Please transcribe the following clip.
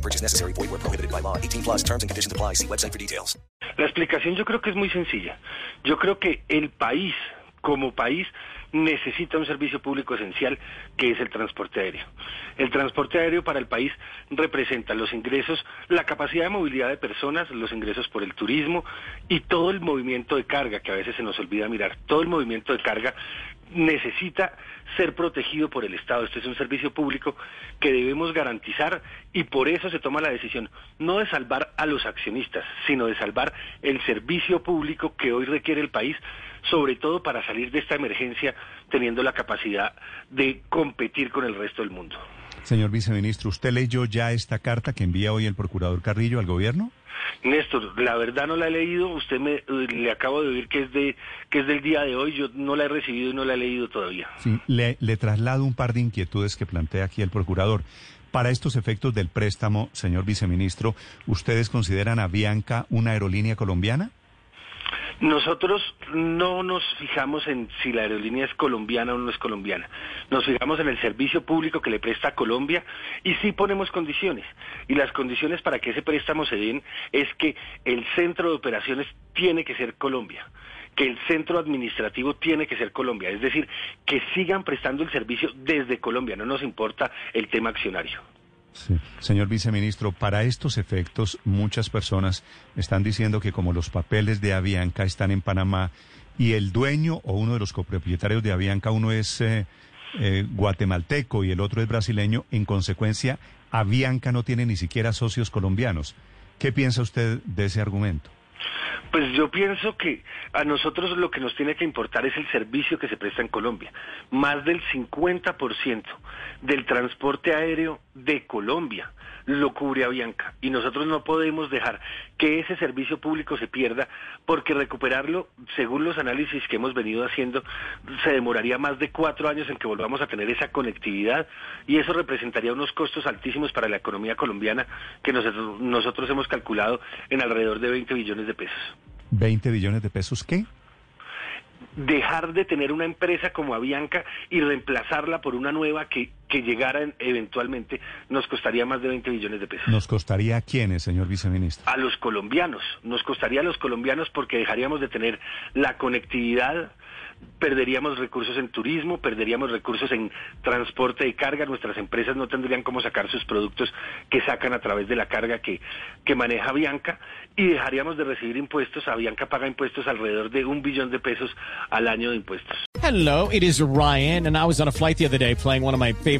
No purchase necessary. Void where prohibited by law. 18 plus terms and conditions apply. See website for details. La explicación yo creo que es muy sencilla. Yo creo que el país, como país, necesita un servicio público esencial que es el transporte aéreo. El transporte aéreo para el país representa los ingresos, la capacidad de movilidad de personas, los ingresos por el turismo y todo el movimiento de carga, que a veces se nos olvida mirar, todo el movimiento de carga necesita ser protegido por el Estado. Este es un servicio público que debemos garantizar y por eso se toma la decisión no de salvar a los accionistas, sino de salvar el servicio público que hoy requiere el país, sobre todo para salir de esta emergencia teniendo la capacidad de competir con el resto del mundo. Señor viceministro, ¿usted leyó ya esta carta que envía hoy el procurador Carrillo al gobierno? Néstor, la verdad no la he leído, usted me le acabo de oír que es de que es del día de hoy, yo no la he recibido y no la he leído todavía. Sí, le, le traslado un par de inquietudes que plantea aquí el procurador. Para estos efectos del préstamo, señor viceministro, ¿ustedes consideran a Bianca una aerolínea colombiana? Nosotros no nos fijamos en si la aerolínea es colombiana o no es colombiana. Nos fijamos en el servicio público que le presta a Colombia y sí ponemos condiciones. Y las condiciones para que ese préstamo se den es que el centro de operaciones tiene que ser Colombia que el centro administrativo tiene que ser Colombia, es decir, que sigan prestando el servicio desde Colombia, no nos importa el tema accionario. Señor viceministro, para estos efectos muchas personas están diciendo que como los papeles de Avianca están en Panamá y el dueño o uno de los copropietarios de Avianca, uno es eh, eh, guatemalteco y el otro es brasileño, en consecuencia, Avianca no tiene ni siquiera socios colombianos. ¿Qué piensa usted de ese argumento? Pues yo pienso que a nosotros lo que nos tiene que importar es el servicio que se presta en Colombia. Más del 50% del transporte aéreo de Colombia lo cubre Avianca y nosotros no podemos dejar que ese servicio público se pierda porque recuperarlo, según los análisis que hemos venido haciendo, se demoraría más de cuatro años en que volvamos a tener esa conectividad y eso representaría unos costos altísimos para la economía colombiana que nosotros, nosotros hemos calculado en alrededor de 20 billones de pesos. ¿20 billones de pesos qué? dejar de tener una empresa como Avianca y reemplazarla por una nueva que, que llegara eventualmente nos costaría más de 20 millones de pesos. ¿Nos costaría a quiénes, señor viceministro? A los colombianos. Nos costaría a los colombianos porque dejaríamos de tener la conectividad perderíamos recursos en turismo, perderíamos recursos en transporte de carga, nuestras empresas no tendrían cómo sacar sus productos que sacan a través de la carga que, que maneja Bianca y dejaríamos de recibir impuestos. A Bianca paga impuestos alrededor de un billón de pesos al año de impuestos. Hello, it is Ryan, and I was on a flight the other day playing one of my favorite